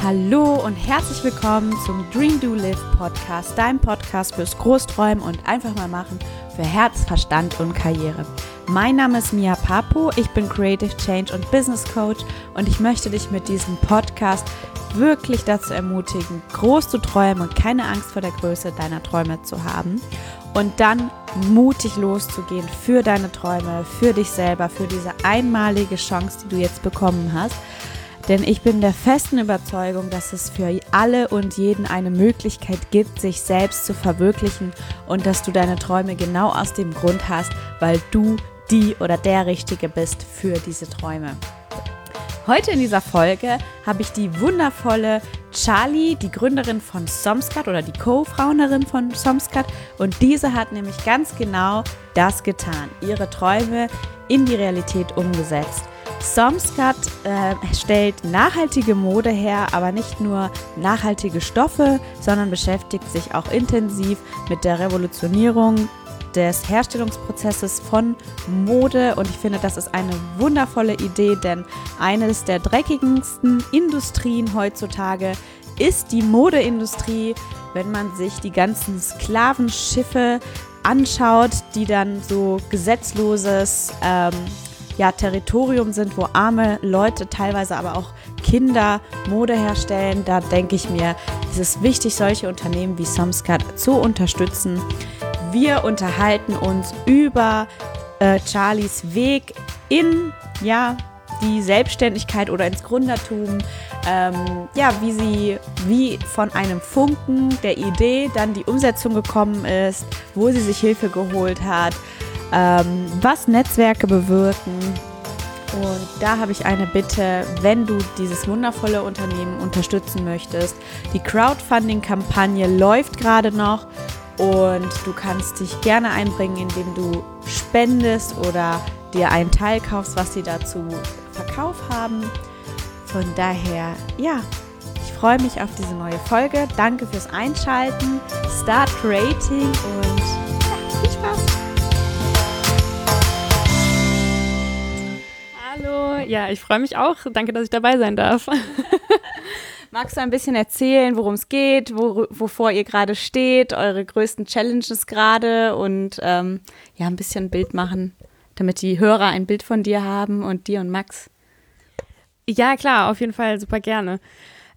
Hallo und herzlich willkommen zum Dream Do Live Podcast, dein Podcast fürs Großträumen und einfach mal machen für Herz, Verstand und Karriere. Mein Name ist Mia Papo, ich bin Creative Change und Business Coach und ich möchte dich mit diesem Podcast wirklich dazu ermutigen, groß zu träumen und keine Angst vor der Größe deiner Träume zu haben und dann mutig loszugehen für deine Träume, für dich selber, für diese einmalige Chance, die du jetzt bekommen hast denn ich bin der festen Überzeugung, dass es für alle und jeden eine Möglichkeit gibt, sich selbst zu verwirklichen und dass du deine Träume genau aus dem Grund hast, weil du die oder der Richtige bist für diese Träume. Heute in dieser Folge habe ich die wundervolle Charlie, die Gründerin von Somscat oder die Co-Founderin von Somscat. Und diese hat nämlich ganz genau das getan, ihre Träume in die Realität umgesetzt. Somscat äh, stellt nachhaltige Mode her, aber nicht nur nachhaltige Stoffe, sondern beschäftigt sich auch intensiv mit der Revolutionierung des Herstellungsprozesses von Mode und ich finde, das ist eine wundervolle Idee, denn eines der dreckigsten Industrien heutzutage ist die Modeindustrie. Wenn man sich die ganzen Sklavenschiffe anschaut, die dann so gesetzloses ähm, ja, Territorium sind, wo arme Leute, teilweise aber auch Kinder Mode herstellen, da denke ich mir, es ist wichtig, solche Unternehmen wie Somscat zu unterstützen. Wir unterhalten uns über äh, Charlies Weg in ja, die Selbstständigkeit oder ins Gründertum, ähm, ja, wie sie wie von einem Funken der Idee dann die Umsetzung gekommen ist, wo sie sich Hilfe geholt hat, ähm, was Netzwerke bewirken. Und da habe ich eine Bitte, wenn du dieses wundervolle Unternehmen unterstützen möchtest. Die Crowdfunding-Kampagne läuft gerade noch und du kannst dich gerne einbringen, indem du spendest oder dir einen Teil kaufst, was sie dazu Verkauf haben. Von daher, ja, ich freue mich auf diese neue Folge. Danke fürs Einschalten. Start Creating und Ja, ich freue mich auch. Danke, dass ich dabei sein darf. Magst du ein bisschen erzählen, worum es geht, wo, wovor ihr gerade steht, eure größten Challenges gerade und ähm, ja, ein bisschen ein Bild machen, damit die Hörer ein Bild von dir haben und dir und Max? Ja, klar, auf jeden Fall super gerne.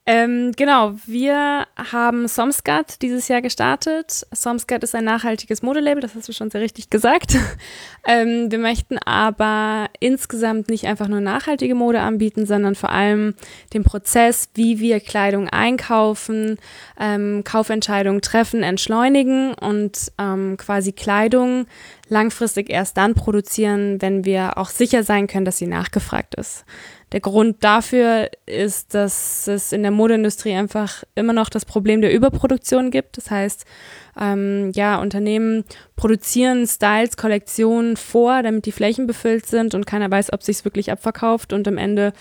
Ähm, genau, wir haben Somscat dieses Jahr gestartet. Somscat ist ein nachhaltiges Modelabel, das hast du schon sehr richtig gesagt. ähm, wir möchten aber insgesamt nicht einfach nur nachhaltige Mode anbieten, sondern vor allem den Prozess, wie wir Kleidung einkaufen, ähm, Kaufentscheidungen treffen, entschleunigen und ähm, quasi Kleidung langfristig erst dann produzieren, wenn wir auch sicher sein können, dass sie nachgefragt ist. Der Grund dafür ist, dass es in der Modeindustrie einfach immer noch das Problem der Überproduktion gibt. Das heißt, ähm, ja, Unternehmen produzieren Styles, Kollektionen vor, damit die Flächen befüllt sind und keiner weiß, ob sich wirklich abverkauft und am Ende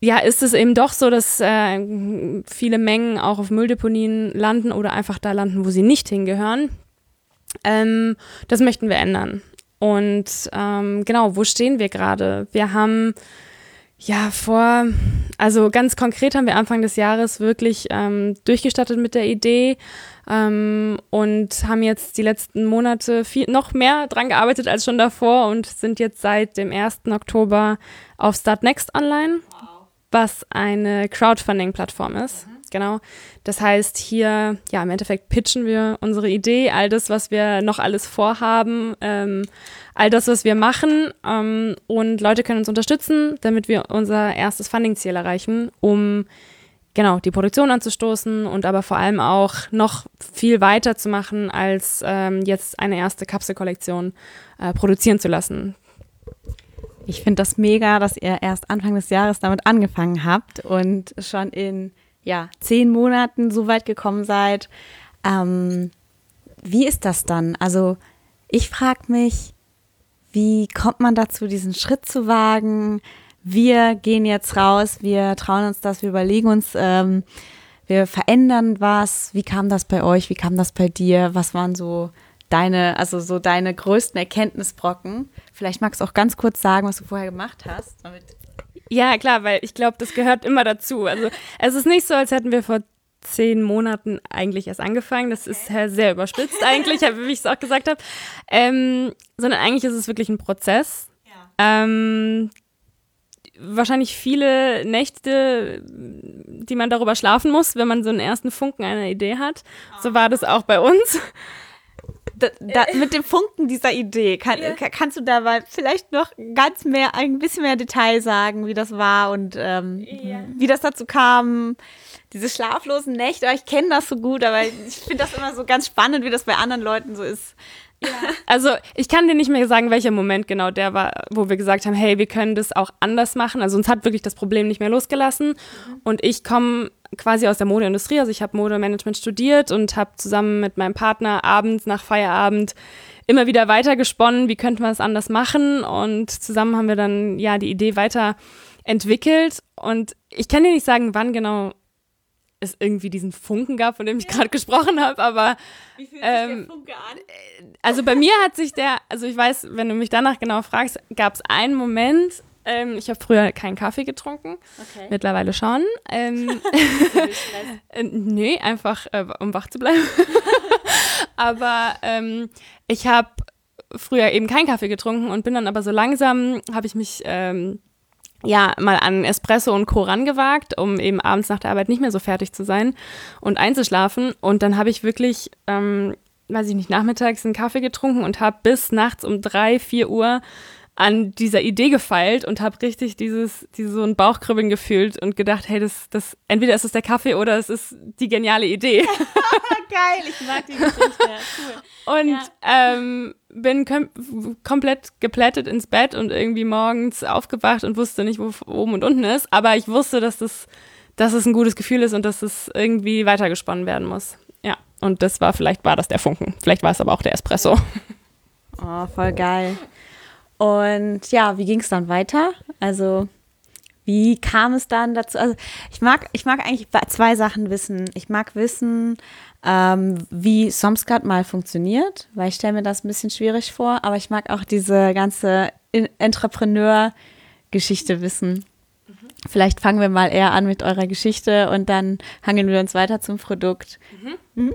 ja, ist es eben doch so, dass äh, viele Mengen auch auf Mülldeponien landen oder einfach da landen, wo sie nicht hingehören. Ähm, das möchten wir ändern. Und ähm, genau, wo stehen wir gerade? Wir haben ja, vor, also ganz konkret haben wir Anfang des Jahres wirklich ähm, durchgestattet mit der Idee ähm, und haben jetzt die letzten Monate viel, noch mehr dran gearbeitet als schon davor und sind jetzt seit dem 1. Oktober auf Start Next online, wow. was eine Crowdfunding-Plattform ist. Mhm. Genau. Das heißt, hier, ja, im Endeffekt pitchen wir unsere Idee, all das, was wir noch alles vorhaben, ähm, all das, was wir machen. Ähm, und Leute können uns unterstützen, damit wir unser erstes Funding-Ziel erreichen, um genau die Produktion anzustoßen und aber vor allem auch noch viel weiter zu machen, als ähm, jetzt eine erste Kapselkollektion äh, produzieren zu lassen. Ich finde das mega, dass ihr erst Anfang des Jahres damit angefangen habt und schon in ja, zehn Monaten so weit gekommen seid. Ähm, wie ist das dann? Also ich frage mich, wie kommt man dazu, diesen Schritt zu wagen? Wir gehen jetzt raus, wir trauen uns das, wir überlegen uns, ähm, wir verändern was. Wie kam das bei euch? Wie kam das bei dir? Was waren so deine, also so deine größten Erkenntnisbrocken? Vielleicht magst du auch ganz kurz sagen, was du vorher gemacht hast, damit Ja, klar, weil ich glaube, das gehört immer dazu. Also es ist nicht so, als hätten wir vor zehn Monaten eigentlich erst angefangen. Das ist sehr überspitzt eigentlich, wie ich es auch gesagt habe. Ähm, sondern eigentlich ist es wirklich ein Prozess. Ja. Ähm, wahrscheinlich viele Nächte, die man darüber schlafen muss, wenn man so einen ersten Funken einer Idee hat. So war das auch bei uns. Da, da, mit dem Funken dieser Idee, kann, ja. kannst du da mal vielleicht noch ganz mehr, ein bisschen mehr Detail sagen, wie das war und ähm, ja. wie das dazu kam? Diese schlaflosen Nächte, ich kenne das so gut, aber ich finde das immer so ganz spannend, wie das bei anderen Leuten so ist. Ja. Also ich kann dir nicht mehr sagen, welcher Moment genau der war, wo wir gesagt haben, hey, wir können das auch anders machen. Also uns hat wirklich das Problem nicht mehr losgelassen. Mhm. Und ich komme quasi aus der Modeindustrie. Also ich habe Modemanagement studiert und habe zusammen mit meinem Partner abends nach Feierabend immer wieder weitergesponnen, wie könnte man es anders machen. Und zusammen haben wir dann ja die Idee weiterentwickelt. Und ich kann dir nicht sagen, wann genau es irgendwie diesen Funken gab, von dem ich gerade gesprochen habe, aber wie fühlt sich ähm, der Funke an? Also bei mir hat sich der, also ich weiß, wenn du mich danach genau fragst, gab es einen Moment, ähm, ich habe früher keinen Kaffee getrunken, okay. mittlerweile schon. Ähm, äh, nee, einfach äh, um wach zu bleiben. aber ähm, ich habe früher eben keinen Kaffee getrunken und bin dann aber so langsam, habe ich mich ähm, ja, mal an Espresso und Co. rangewagt, um eben abends nach der Arbeit nicht mehr so fertig zu sein und einzuschlafen. Und dann habe ich wirklich, ähm, weiß ich nicht, nachmittags einen Kaffee getrunken und habe bis nachts um drei, vier Uhr an dieser Idee gefeilt und habe richtig dieses, dieses so ein Bauchkribbeln gefühlt und gedacht, hey, das, das, entweder ist es der Kaffee oder es ist die geniale Idee. Geil, ich mag die Geschichte. Cool. Und ja. ähm, bin kom komplett geplättet ins Bett und irgendwie morgens aufgewacht und wusste nicht, wo oben und unten ist. Aber ich wusste, dass das, dass es ein gutes Gefühl ist und dass es irgendwie weitergesponnen werden muss. Ja, und das war, vielleicht war das der Funken. Vielleicht war es aber auch der Espresso. Oh, voll geil. Und ja, wie ging es dann weiter? Also, wie kam es dann dazu? Also, ich mag, ich mag eigentlich zwei Sachen wissen. Ich mag wissen, ähm, wie Somscat mal funktioniert, weil ich stelle mir das ein bisschen schwierig vor, aber ich mag auch diese ganze Entrepreneur-Geschichte wissen. Mhm. Vielleicht fangen wir mal eher an mit eurer Geschichte und dann hangeln wir uns weiter zum Produkt. Mhm. Mhm.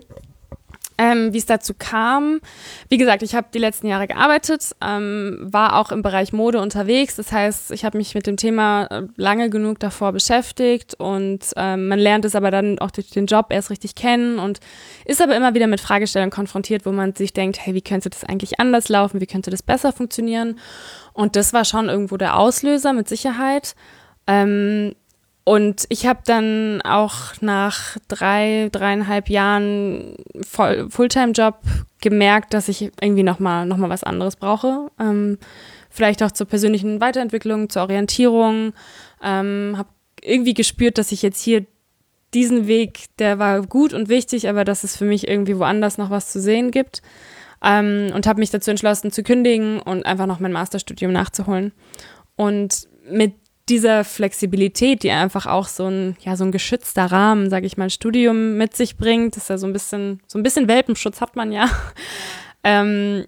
Ähm, wie es dazu kam, wie gesagt, ich habe die letzten Jahre gearbeitet, ähm, war auch im Bereich Mode unterwegs. Das heißt, ich habe mich mit dem Thema äh, lange genug davor beschäftigt und ähm, man lernt es aber dann auch durch den Job erst richtig kennen und ist aber immer wieder mit Fragestellungen konfrontiert, wo man sich denkt, hey, wie könnte das eigentlich anders laufen? Wie könnte das besser funktionieren? Und das war schon irgendwo der Auslöser mit Sicherheit. Ähm, und ich habe dann auch nach drei, dreieinhalb Jahren Fulltime-Job gemerkt, dass ich irgendwie nochmal noch mal was anderes brauche. Ähm, vielleicht auch zur persönlichen Weiterentwicklung, zur Orientierung. Ähm, habe irgendwie gespürt, dass ich jetzt hier diesen Weg, der war gut und wichtig, aber dass es für mich irgendwie woanders noch was zu sehen gibt. Ähm, und habe mich dazu entschlossen zu kündigen und einfach noch mein Masterstudium nachzuholen. Und mit dieser Flexibilität, die einfach auch so ein, ja, so ein geschützter Rahmen, sage ich mal, Studium mit sich bringt, ist ja so ein bisschen, so ein bisschen Welpenschutz hat man ja. ähm,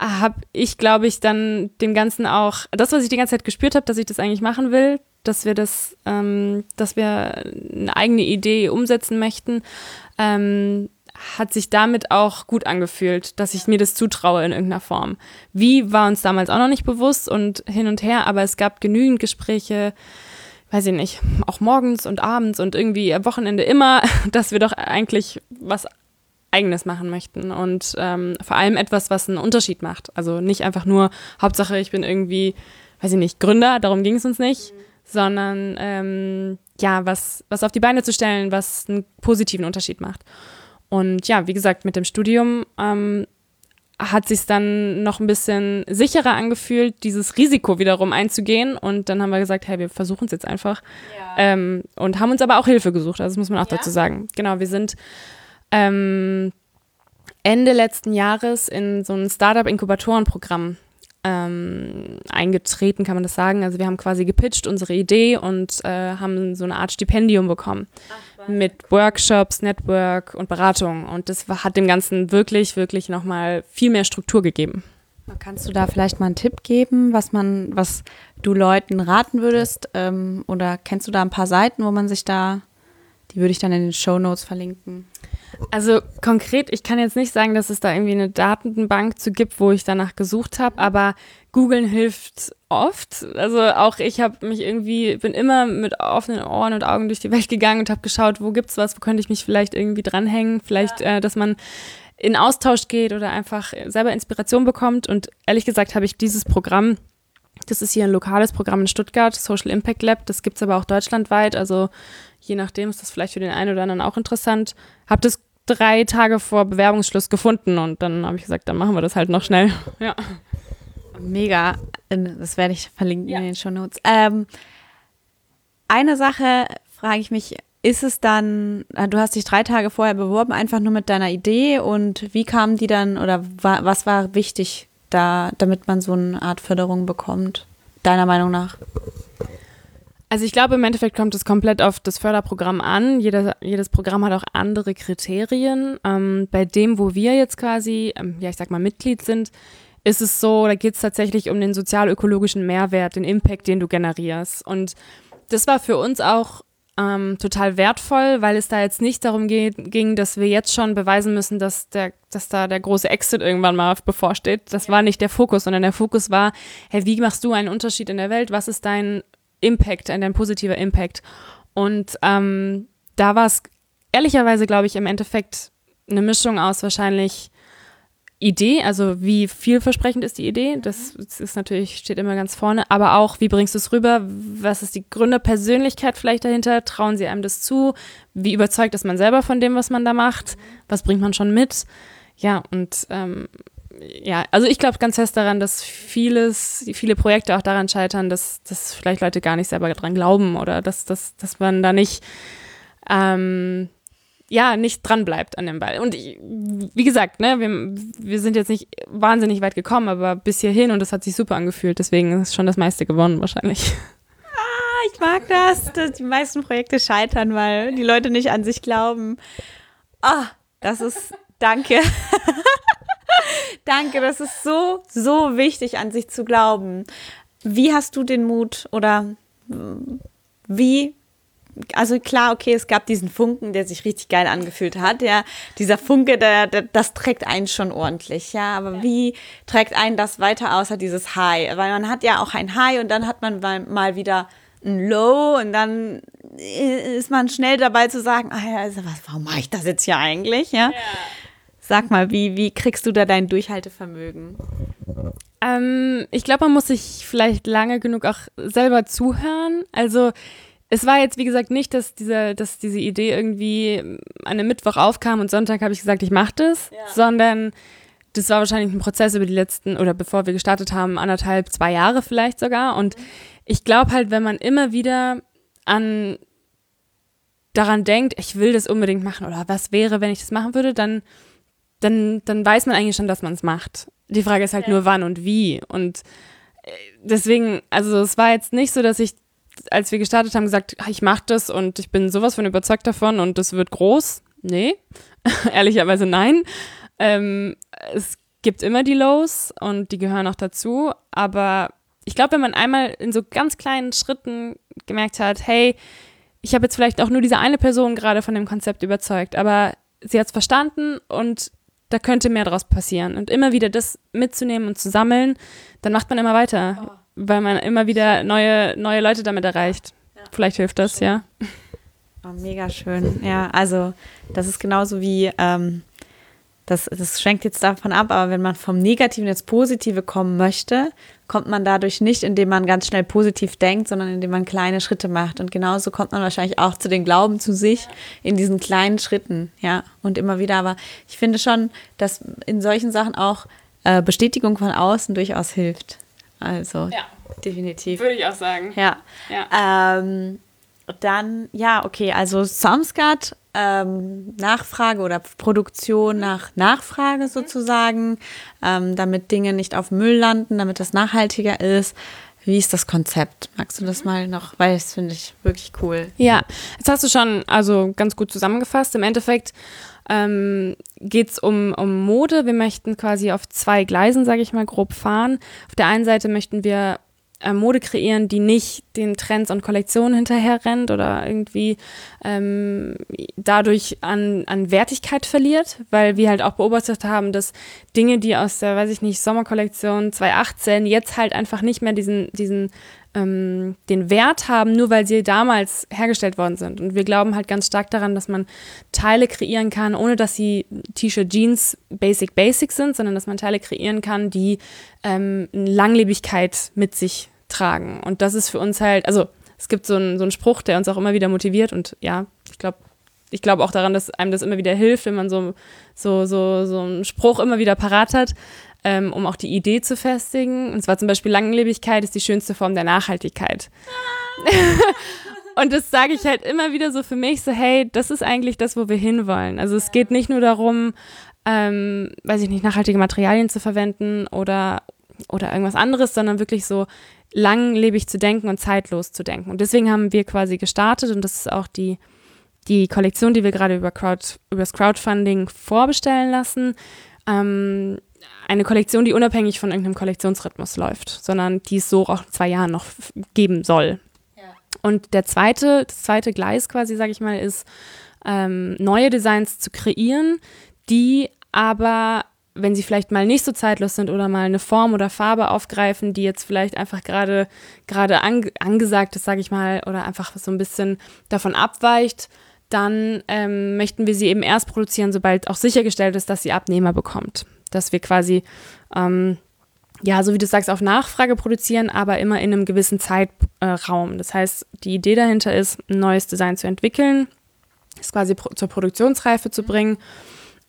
habe ich, glaube ich, dann dem Ganzen auch, das, was ich die ganze Zeit gespürt habe, dass ich das eigentlich machen will, dass wir das, ähm, dass wir eine eigene Idee umsetzen möchten, ähm, hat sich damit auch gut angefühlt, dass ich mir das zutraue in irgendeiner Form. Wie war uns damals auch noch nicht bewusst und hin und her, aber es gab genügend Gespräche, weiß ich nicht, auch morgens und abends und irgendwie am Wochenende immer, dass wir doch eigentlich was Eigenes machen möchten und ähm, vor allem etwas, was einen Unterschied macht. Also nicht einfach nur, Hauptsache ich bin irgendwie, weiß ich nicht, Gründer, darum ging es uns nicht, sondern ähm, ja, was, was auf die Beine zu stellen, was einen positiven Unterschied macht. Und ja, wie gesagt, mit dem Studium ähm, hat sich dann noch ein bisschen sicherer angefühlt, dieses Risiko wiederum einzugehen. Und dann haben wir gesagt, hey, wir versuchen es jetzt einfach. Ja. Ähm, und haben uns aber auch Hilfe gesucht. Also das muss man auch ja. dazu sagen. Genau, wir sind ähm, Ende letzten Jahres in so ein Startup-Inkubatoren-Programm ähm, eingetreten, kann man das sagen. Also wir haben quasi gepitcht unsere Idee und äh, haben so eine Art Stipendium bekommen. Ach mit Workshops, Network und Beratung. Und das hat dem Ganzen wirklich, wirklich nochmal viel mehr Struktur gegeben. Kannst du da vielleicht mal einen Tipp geben, was man, was du Leuten raten würdest? Ähm, oder kennst du da ein paar Seiten, wo man sich da, die würde ich dann in den Show Notes verlinken? Also konkret, ich kann jetzt nicht sagen, dass es da irgendwie eine Datenbank zu gibt, wo ich danach gesucht habe, aber googeln hilft oft. Also auch ich habe mich irgendwie, bin immer mit offenen Ohren und Augen durch die Welt gegangen und habe geschaut, wo gibt's was, wo könnte ich mich vielleicht irgendwie dranhängen, vielleicht, ja. äh, dass man in Austausch geht oder einfach selber Inspiration bekommt. Und ehrlich gesagt habe ich dieses Programm, das ist hier ein lokales Programm in Stuttgart, Social Impact Lab, das gibt es aber auch deutschlandweit. Also je nachdem ist das vielleicht für den einen oder anderen auch interessant. Habe das drei Tage vor Bewerbungsschluss gefunden und dann habe ich gesagt, dann machen wir das halt noch schnell. Ja. Mega. Das werde ich verlinken ja. in den Show Notes. Ähm, eine Sache frage ich mich ist es dann, äh, du hast dich drei Tage vorher beworben, einfach nur mit deiner Idee und wie kam die dann oder wa was war wichtig da, damit man so eine Art Förderung bekommt, deiner Meinung nach? Also ich glaube, im Endeffekt kommt es komplett auf das Förderprogramm an. Jeder, jedes Programm hat auch andere Kriterien. Ähm, bei dem, wo wir jetzt quasi, ähm, ja, ich sag mal, Mitglied sind, ist es so, da geht es tatsächlich um den sozial-ökologischen Mehrwert, den Impact, den du generierst. Und das war für uns auch ähm, total wertvoll, weil es da jetzt nicht darum geht, ging, dass wir jetzt schon beweisen müssen, dass, der, dass da der große Exit irgendwann mal bevorsteht. Das war nicht der Fokus, sondern der Fokus war, hey, wie machst du einen Unterschied in der Welt? Was ist dein Impact, dein positiver Impact? Und ähm, da war es ehrlicherweise, glaube ich, im Endeffekt eine Mischung aus wahrscheinlich Idee, also wie vielversprechend ist die Idee, das ist natürlich, steht immer ganz vorne, aber auch, wie bringst du es rüber, was ist die Gründerpersönlichkeit vielleicht dahinter, trauen sie einem das zu, wie überzeugt ist man selber von dem, was man da macht, was bringt man schon mit, ja, und ähm, ja, also ich glaube ganz fest daran, dass vieles, viele Projekte auch daran scheitern, dass, dass vielleicht Leute gar nicht selber dran glauben oder dass, dass, dass man da nicht ähm, ja, nicht dran bleibt an dem Ball. Und ich, wie gesagt, ne, wir, wir sind jetzt nicht wahnsinnig weit gekommen, aber bis hierhin und das hat sich super angefühlt. Deswegen ist schon das meiste gewonnen wahrscheinlich. Ah, ich mag das, dass die meisten Projekte scheitern, weil die Leute nicht an sich glauben. Ah, das ist, danke. danke, das ist so, so wichtig, an sich zu glauben. Wie hast du den Mut oder wie also klar, okay, es gab diesen Funken, der sich richtig geil angefühlt hat. Ja, dieser Funke, der, der das trägt einen schon ordentlich. Ja, aber ja. wie trägt einen das weiter außer dieses High? Weil man hat ja auch ein High und dann hat man mal wieder ein Low und dann ist man schnell dabei zu sagen, ah ja, also was, warum mache ich das jetzt hier eigentlich? Ja. ja. Sag mal, wie, wie kriegst du da dein Durchhaltevermögen? Ähm, ich glaube, man muss sich vielleicht lange genug auch selber zuhören. Also es war jetzt, wie gesagt, nicht, dass diese, dass diese Idee irgendwie an einem Mittwoch aufkam und Sonntag habe ich gesagt, ich mache das, ja. sondern das war wahrscheinlich ein Prozess über die letzten, oder bevor wir gestartet haben, anderthalb, zwei Jahre vielleicht sogar. Und mhm. ich glaube halt, wenn man immer wieder an daran denkt, ich will das unbedingt machen oder was wäre, wenn ich das machen würde, dann, dann, dann weiß man eigentlich schon, dass man es macht. Die Frage ist halt ja. nur wann und wie. Und äh, deswegen, also es war jetzt nicht so, dass ich als wir gestartet haben, gesagt, ich mache das und ich bin sowas von überzeugt davon und das wird groß. Nee, ehrlicherweise nein. Ähm, es gibt immer die Lows und die gehören auch dazu. Aber ich glaube, wenn man einmal in so ganz kleinen Schritten gemerkt hat, hey, ich habe jetzt vielleicht auch nur diese eine Person gerade von dem Konzept überzeugt, aber sie hat es verstanden und da könnte mehr draus passieren. Und immer wieder das mitzunehmen und zu sammeln, dann macht man immer weiter. Oh weil man immer wieder neue, neue Leute damit erreicht. Ja. Vielleicht hilft das, schön. ja. Oh, mega schön. Ja, also das ist genauso wie, ähm, das, das schränkt jetzt davon ab, aber wenn man vom Negativen ins Positive kommen möchte, kommt man dadurch nicht, indem man ganz schnell positiv denkt, sondern indem man kleine Schritte macht. Und genauso kommt man wahrscheinlich auch zu den Glauben zu sich in diesen kleinen Schritten, ja, und immer wieder. Aber ich finde schon, dass in solchen Sachen auch äh, Bestätigung von außen durchaus hilft. Also ja. definitiv. Würde ich auch sagen. Ja. ja. Ähm, dann, ja, okay, also Samscat, ähm, Nachfrage oder Produktion nach Nachfrage sozusagen, ähm, damit Dinge nicht auf Müll landen, damit das nachhaltiger ist. Wie ist das Konzept? Magst du das mal noch? Weil das finde ich wirklich cool. Ja, jetzt hast du schon also ganz gut zusammengefasst. Im Endeffekt ähm, geht es um, um Mode. Wir möchten quasi auf zwei Gleisen, sage ich mal, grob fahren. Auf der einen Seite möchten wir äh, Mode kreieren, die nicht den Trends und Kollektionen hinterher rennt oder irgendwie ähm, dadurch an, an Wertigkeit verliert, weil wir halt auch beobachtet haben, dass Dinge, die aus der, weiß ich nicht, Sommerkollektion 2018 jetzt halt einfach nicht mehr diesen, diesen ähm, den Wert haben, nur weil sie damals hergestellt worden sind. Und wir glauben halt ganz stark daran, dass man Teile kreieren kann, ohne dass sie T-Shirt, Jeans, Basic, Basic sind, sondern dass man Teile kreieren kann, die ähm, Langlebigkeit mit sich tragen. Und das ist für uns halt, also es gibt so einen, so einen Spruch, der uns auch immer wieder motiviert und ja, ich glaube, ich glaube auch daran, dass einem das immer wieder hilft, wenn man so, so, so, so einen Spruch immer wieder parat hat ähm, um auch die Idee zu festigen. Und zwar zum Beispiel Langlebigkeit ist die schönste Form der Nachhaltigkeit. Und das sage ich halt immer wieder so für mich, so hey, das ist eigentlich das, wo wir hinwollen. Also es geht nicht nur darum, ähm, weiß ich nicht, nachhaltige Materialien zu verwenden oder, oder irgendwas anderes, sondern wirklich so langlebig zu denken und zeitlos zu denken. Und deswegen haben wir quasi gestartet und das ist auch die, die Kollektion, die wir gerade über, Crowd, über das Crowdfunding vorbestellen lassen. Ähm, eine Kollektion, die unabhängig von irgendeinem Kollektionsrhythmus läuft, sondern die es so auch in zwei Jahren noch geben soll. Ja. Und der zweite, das zweite Gleis quasi, sage ich mal, ist ähm, neue Designs zu kreieren, die aber wenn sie vielleicht mal nicht so zeitlos sind oder mal eine Form oder Farbe aufgreifen, die jetzt vielleicht einfach gerade gerade ange angesagt ist, sage ich mal, oder einfach so ein bisschen davon abweicht, dann ähm, möchten wir sie eben erst produzieren, sobald auch sichergestellt ist, dass sie Abnehmer bekommt. Dass wir quasi, ähm, ja, so wie du sagst, auf Nachfrage produzieren, aber immer in einem gewissen Zeitraum. Das heißt, die Idee dahinter ist, ein neues Design zu entwickeln, es quasi pro zur Produktionsreife zu bringen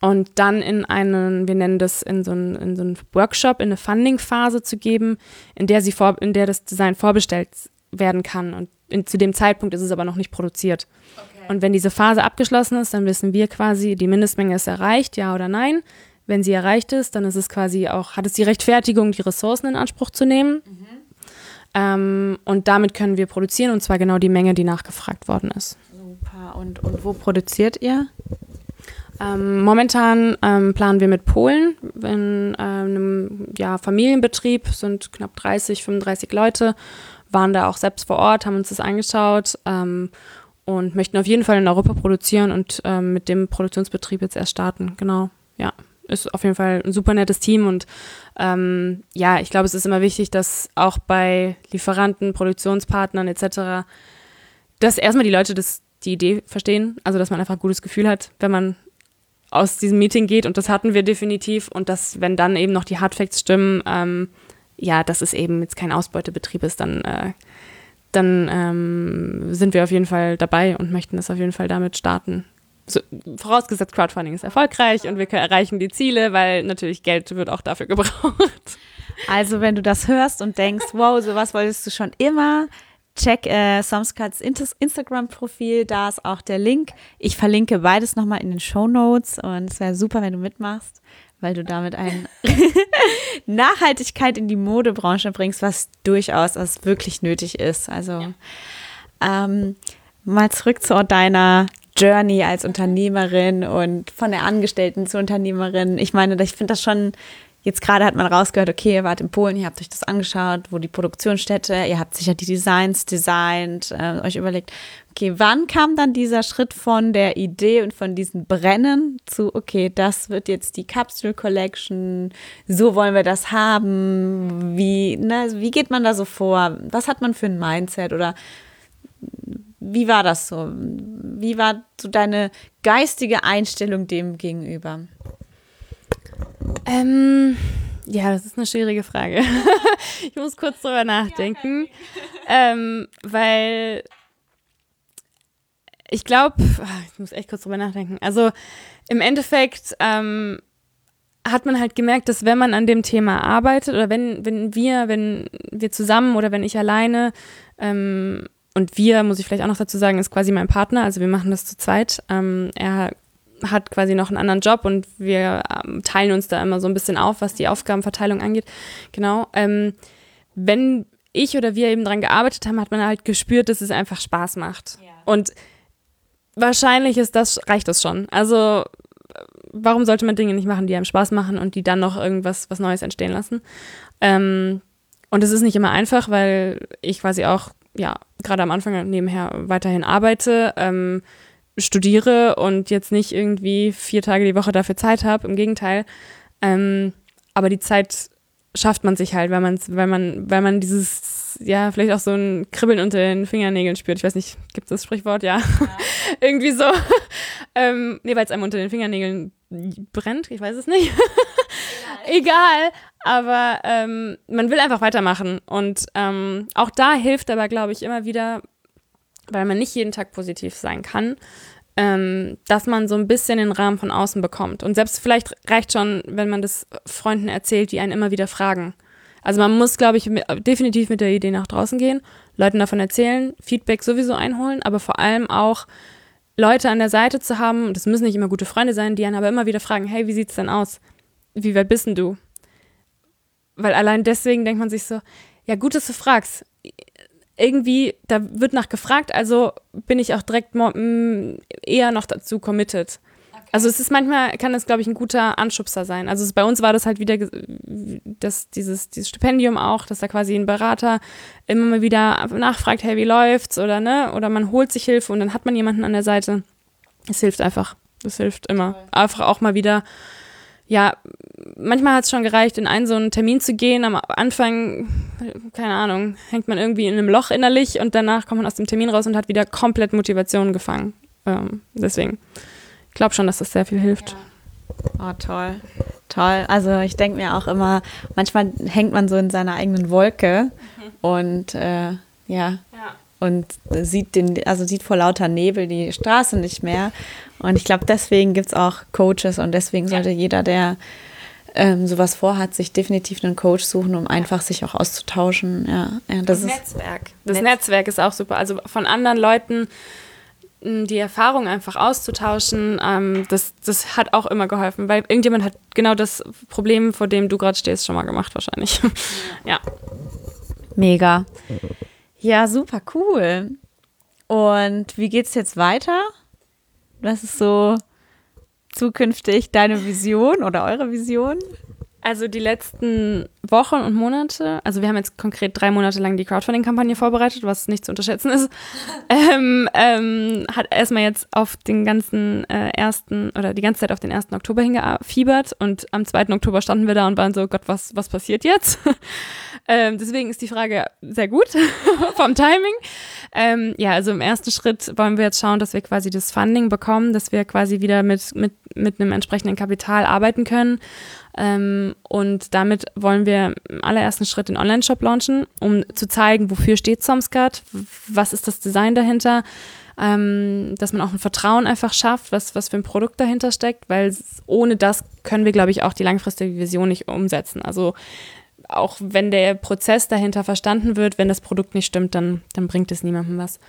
und dann in einen, wir nennen das in so einen, in so einen Workshop, in eine Funding-Phase zu geben, in der, sie vor, in der das Design vorbestellt werden kann. Und in, zu dem Zeitpunkt ist es aber noch nicht produziert. Okay. Und wenn diese Phase abgeschlossen ist, dann wissen wir quasi, die Mindestmenge ist erreicht, ja oder nein. Wenn sie erreicht ist, dann ist es quasi auch, hat es die Rechtfertigung, die Ressourcen in Anspruch zu nehmen. Mhm. Ähm, und damit können wir produzieren und zwar genau die Menge, die nachgefragt worden ist. Super. Und, und wo produziert ihr? Ähm, momentan ähm, planen wir mit Polen in äh, einem ja, Familienbetrieb, sind knapp 30, 35 Leute, waren da auch selbst vor Ort, haben uns das angeschaut ähm, und möchten auf jeden Fall in Europa produzieren und ähm, mit dem Produktionsbetrieb jetzt erst starten. Genau, ja ist auf jeden Fall ein super nettes Team und ähm, ja, ich glaube, es ist immer wichtig, dass auch bei Lieferanten, Produktionspartnern etc., dass erstmal die Leute das, die Idee verstehen, also dass man einfach ein gutes Gefühl hat, wenn man aus diesem Meeting geht. Und das hatten wir definitiv. Und dass, wenn dann eben noch die Hardfacts stimmen, ähm, ja, dass es eben jetzt kein Ausbeutebetrieb ist, dann, äh, dann ähm, sind wir auf jeden Fall dabei und möchten das auf jeden Fall damit starten. So, vorausgesetzt Crowdfunding ist erfolgreich und wir erreichen die Ziele, weil natürlich Geld wird auch dafür gebraucht. Also wenn du das hörst und denkst, wow, sowas wolltest du schon immer, check äh, Samskats Instagram-Profil, da ist auch der Link. Ich verlinke beides nochmal in den Show Notes und es wäre super, wenn du mitmachst, weil du damit eine Nachhaltigkeit in die Modebranche bringst, was durchaus was wirklich nötig ist. Also ja. ähm, mal zurück zu deiner Journey als Unternehmerin und von der Angestellten zur Unternehmerin. Ich meine, ich finde das schon, jetzt gerade hat man rausgehört, okay, ihr wart in Polen, ihr habt euch das angeschaut, wo die Produktionsstätte, ihr habt sicher die Designs designt, äh, euch überlegt, okay, wann kam dann dieser Schritt von der Idee und von diesem Brennen zu, okay, das wird jetzt die Capsule Collection, so wollen wir das haben, wie, ne, wie geht man da so vor? Was hat man für ein Mindset oder wie war das so? Wie war so deine geistige Einstellung dem gegenüber? Ähm, ja, das ist eine schwierige Frage. ich muss kurz drüber nachdenken, ähm, weil ich glaube, ah, ich muss echt kurz drüber nachdenken. Also im Endeffekt ähm, hat man halt gemerkt, dass wenn man an dem Thema arbeitet oder wenn, wenn wir, wenn wir zusammen oder wenn ich alleine ähm, und wir, muss ich vielleicht auch noch dazu sagen, ist quasi mein Partner. Also wir machen das zu zweit. Ähm, er hat quasi noch einen anderen Job und wir ähm, teilen uns da immer so ein bisschen auf, was die Aufgabenverteilung angeht. Genau. Ähm, wenn ich oder wir eben dran gearbeitet haben, hat man halt gespürt, dass es einfach Spaß macht. Ja. Und wahrscheinlich ist das, reicht das schon. Also warum sollte man Dinge nicht machen, die einem Spaß machen und die dann noch irgendwas was Neues entstehen lassen? Ähm, und es ist nicht immer einfach, weil ich quasi auch, ja, gerade am Anfang nebenher weiterhin arbeite, ähm, studiere und jetzt nicht irgendwie vier Tage die Woche dafür Zeit habe. Im Gegenteil. Ähm, aber die Zeit schafft man sich halt, weil man, weil man, weil man dieses, ja, vielleicht auch so ein Kribbeln unter den Fingernägeln spürt. Ich weiß nicht, gibt es das Sprichwort? Ja. ja. Irgendwie so. ähm, nee, weil es einem unter den Fingernägeln brennt, ich weiß es nicht. Egal. Aber ähm, man will einfach weitermachen. Und ähm, auch da hilft aber, glaube ich, immer wieder, weil man nicht jeden Tag positiv sein kann, ähm, dass man so ein bisschen den Rahmen von außen bekommt. Und selbst vielleicht reicht schon, wenn man das Freunden erzählt, die einen immer wieder fragen. Also man muss, glaube ich, mit, definitiv mit der Idee nach draußen gehen, Leuten davon erzählen, Feedback sowieso einholen, aber vor allem auch Leute an der Seite zu haben, und das müssen nicht immer gute Freunde sein, die einen aber immer wieder fragen, hey, wie sieht's denn aus? Wie weit bist denn du? Weil allein deswegen denkt man sich so, ja, gut, dass du fragst irgendwie, da wird nach gefragt, also bin ich auch direkt eher noch dazu committed. Okay. Also es ist manchmal, kann das, glaube ich, ein guter Anschubser sein. Also es, bei uns war das halt wieder das, dieses, dieses Stipendium auch, dass da quasi ein Berater immer mal wieder nachfragt, hey, wie läuft's? Oder ne? Oder man holt sich Hilfe und dann hat man jemanden an der Seite. Es hilft einfach. Das hilft immer. Einfach auch mal wieder ja, manchmal hat es schon gereicht, in einen so einen Termin zu gehen. Am Anfang, keine Ahnung, hängt man irgendwie in einem Loch innerlich und danach kommt man aus dem Termin raus und hat wieder komplett Motivation gefangen. Ähm, deswegen, ich glaube schon, dass das sehr viel hilft. Ja. Oh, toll. Toll. Also ich denke mir auch immer, manchmal hängt man so in seiner eigenen Wolke mhm. und äh, ja. ja und sieht den, also sieht vor lauter Nebel die Straße nicht mehr. Und ich glaube, deswegen gibt es auch Coaches und deswegen sollte ja. jeder, der ähm, sowas vorhat, sich definitiv einen Coach suchen, um einfach sich auch auszutauschen. Ja, ja das, das Netzwerk. Das Netz Netzwerk ist auch super. Also von anderen Leuten die Erfahrung einfach auszutauschen, ähm, das, das hat auch immer geholfen, weil irgendjemand hat genau das Problem, vor dem du gerade stehst, schon mal gemacht wahrscheinlich. ja. Mega. Ja, super cool. Und wie geht's jetzt weiter? Was ist so zukünftig deine Vision oder eure Vision? Also die letzten Wochen und Monate, also wir haben jetzt konkret drei Monate lang die Crowdfunding-Kampagne vorbereitet, was nicht zu unterschätzen ist, ähm, ähm, hat erstmal jetzt auf den ganzen äh, ersten oder die ganze Zeit auf den ersten Oktober hingefiebert und am zweiten Oktober standen wir da und waren so, Gott, was, was passiert jetzt? Ähm, deswegen ist die Frage sehr gut vom Timing. Ähm, ja, also im ersten Schritt wollen wir jetzt schauen, dass wir quasi das Funding bekommen, dass wir quasi wieder mit, mit, mit einem entsprechenden Kapital arbeiten können ähm, und damit wollen wir im allerersten Schritt den Online-Shop launchen, um zu zeigen, wofür steht Somscat, was ist das Design dahinter, ähm, dass man auch ein Vertrauen einfach schafft, was, was für ein Produkt dahinter steckt, weil ohne das können wir, glaube ich, auch die langfristige Vision nicht umsetzen. Also auch wenn der Prozess dahinter verstanden wird, wenn das Produkt nicht stimmt, dann, dann bringt es niemandem was.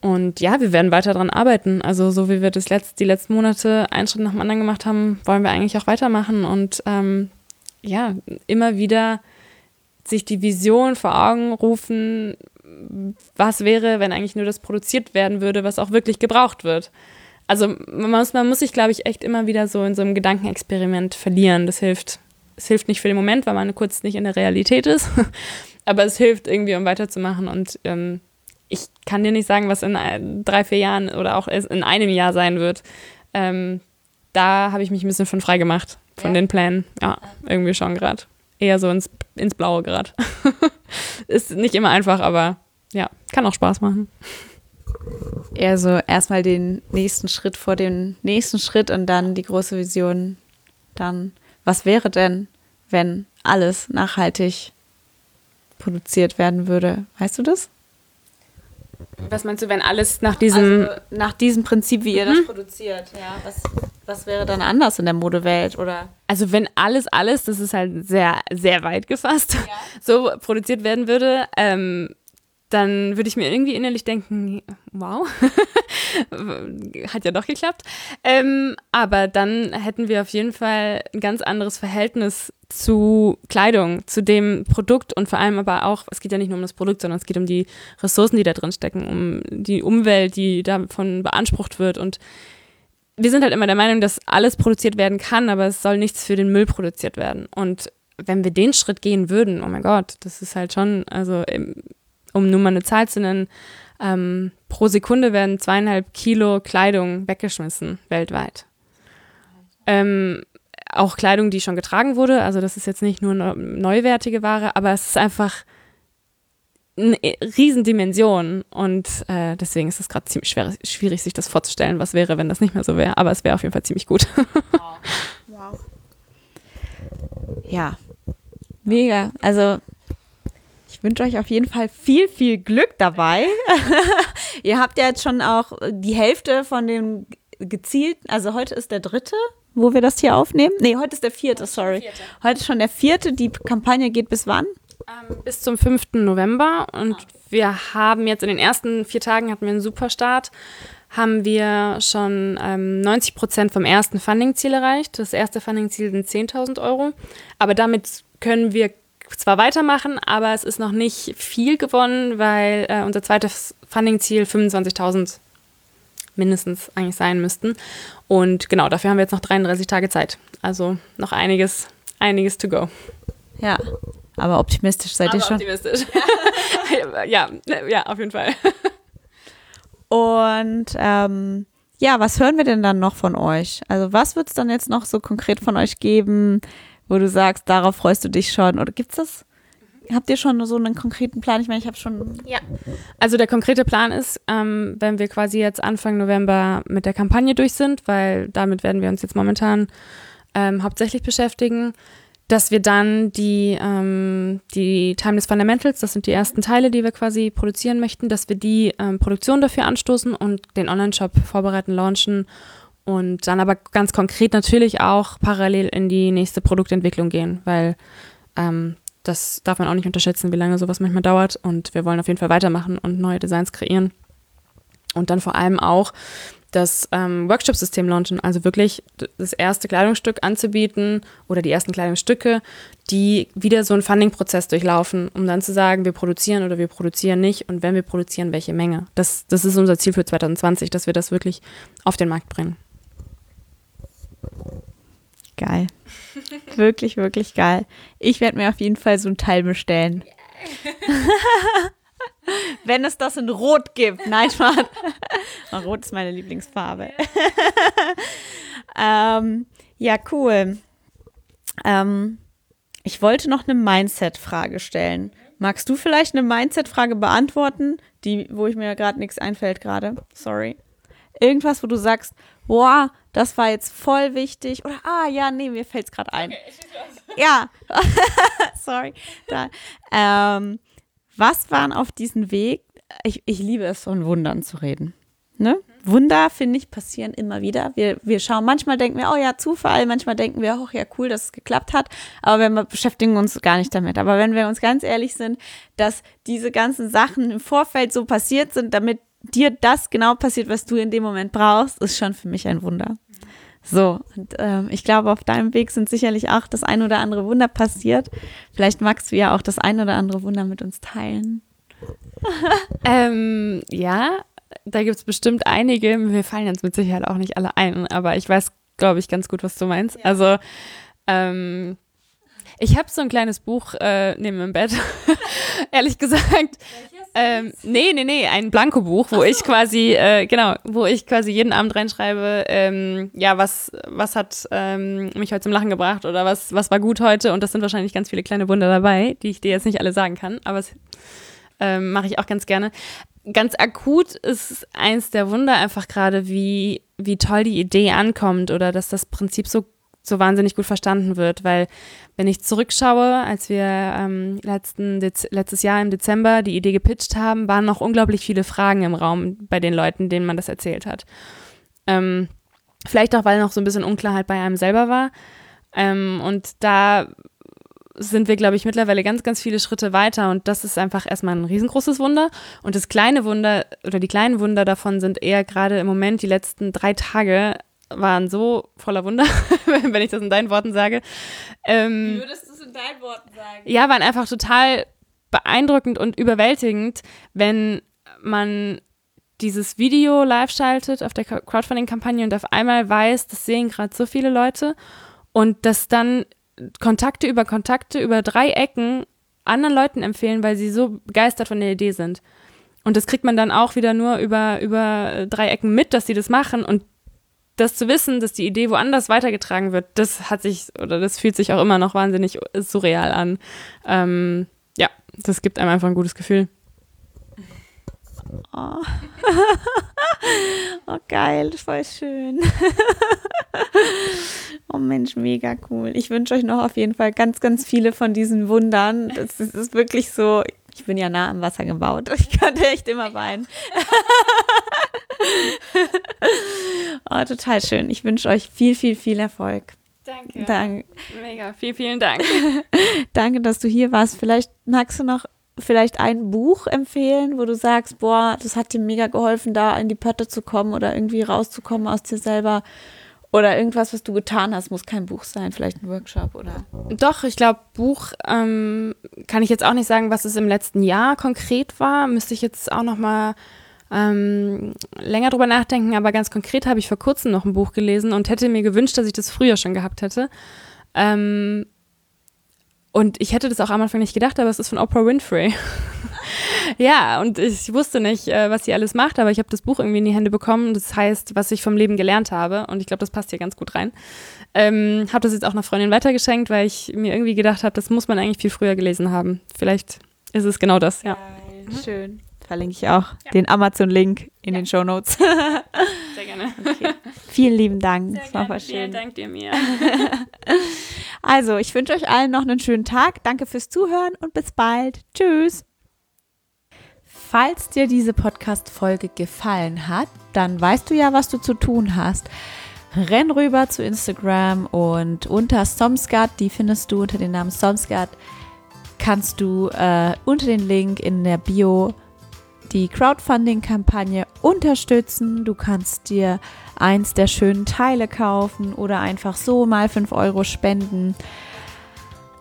Und ja, wir werden weiter daran arbeiten. Also so wie wir das letzt, die letzten Monate einen Schritt nach dem anderen gemacht haben, wollen wir eigentlich auch weitermachen und ähm, ja, immer wieder sich die Vision vor Augen rufen, was wäre, wenn eigentlich nur das produziert werden würde, was auch wirklich gebraucht wird. Also man muss, man muss sich, glaube ich, echt immer wieder so in so einem Gedankenexperiment verlieren. Das hilft. Es hilft nicht für den Moment, weil man kurz nicht in der Realität ist, aber es hilft irgendwie, um weiterzumachen und ähm, ich kann dir nicht sagen, was in drei, vier Jahren oder auch in einem Jahr sein wird. Ähm, da habe ich mich ein bisschen von frei gemacht, von ja. den Plänen. Ja, irgendwie schon gerade. Eher so ins, ins Blaue gerade. Ist nicht immer einfach, aber ja, kann auch Spaß machen. Eher so erstmal den nächsten Schritt vor dem nächsten Schritt und dann die große Vision. Dann, was wäre denn, wenn alles nachhaltig produziert werden würde? Weißt du das? Was meinst du, wenn alles nach diesem. Also nach diesem Prinzip, wie ihr mhm. das produziert, ja. Was, was wäre dann anders in der Modewelt? Oder? Also, wenn alles, alles, das ist halt sehr, sehr weit gefasst, ja. so produziert werden würde, ähm, dann würde ich mir irgendwie innerlich denken, wow, hat ja doch geklappt. Ähm, aber dann hätten wir auf jeden Fall ein ganz anderes Verhältnis zu Kleidung, zu dem Produkt und vor allem aber auch, es geht ja nicht nur um das Produkt, sondern es geht um die Ressourcen, die da drin stecken, um die Umwelt, die davon beansprucht wird. Und wir sind halt immer der Meinung, dass alles produziert werden kann, aber es soll nichts für den Müll produziert werden. Und wenn wir den Schritt gehen würden, oh mein Gott, das ist halt schon, also um nur mal eine Zahl zu nennen, ähm, pro Sekunde werden zweieinhalb Kilo Kleidung weggeschmissen weltweit. Ähm, auch Kleidung, die schon getragen wurde. Also das ist jetzt nicht nur neuwertige Ware, aber es ist einfach eine Riesendimension und äh, deswegen ist es gerade ziemlich schwer, schwierig, sich das vorzustellen, was wäre, wenn das nicht mehr so wäre. Aber es wäre auf jeden Fall ziemlich gut. wow. Ja, mega. Also ich wünsche euch auf jeden Fall viel, viel Glück dabei. Ihr habt ja jetzt schon auch die Hälfte von dem gezielten, also heute ist der dritte, wo wir das hier aufnehmen. Nee, heute ist der vierte, sorry. Vierte. Heute ist schon der vierte. Die Kampagne geht bis wann? Ähm, bis zum 5. November. Und ah. wir haben jetzt in den ersten vier Tagen hatten wir einen super Start haben wir schon ähm, 90 Prozent vom ersten Funding-Ziel erreicht. Das erste Funding-Ziel sind 10.000 Euro. Aber damit können wir zwar weitermachen, aber es ist noch nicht viel gewonnen, weil äh, unser zweites Funding-Ziel 25.000 mindestens eigentlich sein müssten. Und genau, dafür haben wir jetzt noch 33 Tage Zeit. Also noch einiges, einiges to go. Ja, aber optimistisch seid aber ihr schon. Optimistisch. ja, ja, auf jeden Fall. Und ähm, ja, was hören wir denn dann noch von euch? Also was wird es dann jetzt noch so konkret von euch geben? Wo du sagst, darauf freust du dich schon? Oder gibt es das? Habt ihr schon so einen konkreten Plan? Ich meine, ich habe schon. Ja. Also der konkrete Plan ist, ähm, wenn wir quasi jetzt Anfang November mit der Kampagne durch sind, weil damit werden wir uns jetzt momentan ähm, hauptsächlich beschäftigen, dass wir dann die, ähm, die Timeless Fundamentals, das sind die ersten Teile, die wir quasi produzieren möchten, dass wir die ähm, Produktion dafür anstoßen und den Online-Shop vorbereiten, launchen und dann aber ganz konkret natürlich auch parallel in die nächste Produktentwicklung gehen, weil ähm, das darf man auch nicht unterschätzen, wie lange sowas manchmal dauert. Und wir wollen auf jeden Fall weitermachen und neue Designs kreieren. Und dann vor allem auch das ähm, Workshop-System launchen, also wirklich das erste Kleidungsstück anzubieten oder die ersten Kleidungsstücke, die wieder so einen Funding-Prozess durchlaufen, um dann zu sagen, wir produzieren oder wir produzieren nicht und wenn wir produzieren, welche Menge. Das, das ist unser Ziel für 2020, dass wir das wirklich auf den Markt bringen. Geil. wirklich, wirklich geil. Ich werde mir auf jeden Fall so ein Teil bestellen. Wenn es das in Rot gibt. Nein, Mann. Rot ist meine Lieblingsfarbe. ähm, ja, cool. Ähm, ich wollte noch eine Mindset-Frage stellen. Magst du vielleicht eine Mindset-Frage beantworten, die, wo ich mir gerade nichts einfällt gerade? Sorry. Irgendwas, wo du sagst, boah, das war jetzt voll wichtig. Oder, ah, ja, nee, mir fällt es gerade ein. Okay, ja, sorry. Da, ähm, was waren auf diesem Weg? Ich, ich liebe es, von Wundern zu reden. Ne? Mhm. Wunder, finde ich, passieren immer wieder. Wir, wir schauen, manchmal denken wir, oh ja, Zufall, manchmal denken wir, oh ja, cool, dass es geklappt hat, aber wir beschäftigen uns gar nicht damit. Aber wenn wir uns ganz ehrlich sind, dass diese ganzen Sachen im Vorfeld so passiert sind, damit dir das genau passiert, was du in dem Moment brauchst, ist schon für mich ein Wunder. So, und ähm, ich glaube, auf deinem Weg sind sicherlich auch das ein oder andere Wunder passiert. Vielleicht magst du ja auch das ein oder andere Wunder mit uns teilen. ähm, ja, da gibt es bestimmt einige. Mir fallen jetzt mit Sicherheit auch nicht alle ein, aber ich weiß, glaube ich, ganz gut, was du meinst. Ja. Also, ähm, ich habe so ein kleines Buch äh, neben dem Bett, ehrlich gesagt. Welches? Ähm, nee, nee, nee, ein Blankobuch, wo so. ich quasi, äh, genau, wo ich quasi jeden Abend reinschreibe, ähm, ja, was, was hat ähm, mich heute zum Lachen gebracht oder was, was war gut heute und das sind wahrscheinlich ganz viele kleine Wunder dabei, die ich dir jetzt nicht alle sagen kann, aber das ähm, mache ich auch ganz gerne. Ganz akut ist eins der Wunder einfach gerade, wie, wie toll die Idee ankommt oder dass das Prinzip so so wahnsinnig gut verstanden wird, weil wenn ich zurückschaue, als wir ähm, letzten letztes Jahr im Dezember die Idee gepitcht haben, waren noch unglaublich viele Fragen im Raum bei den Leuten, denen man das erzählt hat. Ähm, vielleicht auch, weil noch so ein bisschen Unklarheit bei einem selber war. Ähm, und da sind wir, glaube ich, mittlerweile ganz, ganz viele Schritte weiter und das ist einfach erstmal ein riesengroßes Wunder. Und das kleine Wunder oder die kleinen Wunder davon sind eher gerade im Moment die letzten drei Tage waren so voller Wunder, wenn ich das in deinen Worten sage. Ähm, Wie würdest du es in deinen Worten sagen? Ja, waren einfach total beeindruckend und überwältigend, wenn man dieses Video live schaltet auf der Crowdfunding-Kampagne und auf einmal weiß, das sehen gerade so viele Leute und dass dann Kontakte über Kontakte über drei Ecken anderen Leuten empfehlen, weil sie so begeistert von der Idee sind. Und das kriegt man dann auch wieder nur über, über drei Ecken mit, dass sie das machen. Und das zu wissen, dass die Idee woanders weitergetragen wird, das hat sich oder das fühlt sich auch immer noch wahnsinnig surreal an. Ähm, ja, das gibt einem einfach ein gutes Gefühl. Oh, oh geil, voll schön. oh Mensch, mega cool. Ich wünsche euch noch auf jeden Fall ganz, ganz viele von diesen Wundern. Das ist, ist wirklich so, ich bin ja nah am Wasser gebaut. Ich könnte echt immer weinen. oh, total schön. Ich wünsche euch viel, viel, viel Erfolg. Danke. Dank. Mega, vielen, vielen Dank. Danke, dass du hier warst. Vielleicht magst du noch vielleicht ein Buch empfehlen, wo du sagst, boah, das hat dir mega geholfen, da in die Pötte zu kommen oder irgendwie rauszukommen aus dir selber? Oder irgendwas, was du getan hast, muss kein Buch sein, vielleicht ein Workshop oder. Doch, ich glaube, Buch ähm, kann ich jetzt auch nicht sagen, was es im letzten Jahr konkret war. Müsste ich jetzt auch noch mal ähm, länger drüber nachdenken. Aber ganz konkret habe ich vor kurzem noch ein Buch gelesen und hätte mir gewünscht, dass ich das früher schon gehabt hätte. Ähm, und ich hätte das auch am Anfang nicht gedacht, aber es ist von Oprah Winfrey. ja, und ich wusste nicht, äh, was sie alles macht, aber ich habe das Buch irgendwie in die Hände bekommen. Das heißt, was ich vom Leben gelernt habe. Und ich glaube, das passt hier ganz gut rein. Ähm, habe das jetzt auch einer Freundin weitergeschenkt, weil ich mir irgendwie gedacht habe, das muss man eigentlich viel früher gelesen haben. Vielleicht ist es genau das, ja. Schön. Verlinke ich auch ja. den Amazon-Link in ja. den Show Notes. Sehr gerne. Okay. Vielen lieben Dank. Sehr das war gerne. schön. Vielen Dank dir, mir. Also, ich wünsche euch allen noch einen schönen Tag. Danke fürs Zuhören und bis bald. Tschüss. Falls dir diese Podcast-Folge gefallen hat, dann weißt du ja, was du zu tun hast. Renn rüber zu Instagram und unter Somsgat, die findest du unter dem Namen Somsgat, kannst du äh, unter den Link in der Bio die Crowdfunding-Kampagne unterstützen. Du kannst dir eins der schönen Teile kaufen oder einfach so mal 5 Euro spenden.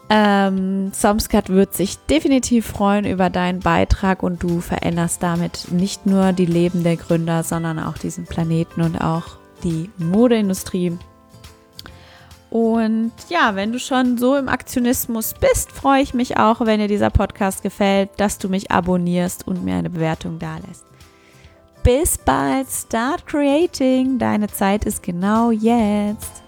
Ähm, Somscat wird sich definitiv freuen über deinen Beitrag und du veränderst damit nicht nur die Leben der Gründer, sondern auch diesen Planeten und auch die Modeindustrie. Und ja, wenn du schon so im Aktionismus bist, freue ich mich auch, wenn dir dieser Podcast gefällt, dass du mich abonnierst und mir eine Bewertung dalässt. Bis bald, start creating. Deine Zeit ist genau jetzt.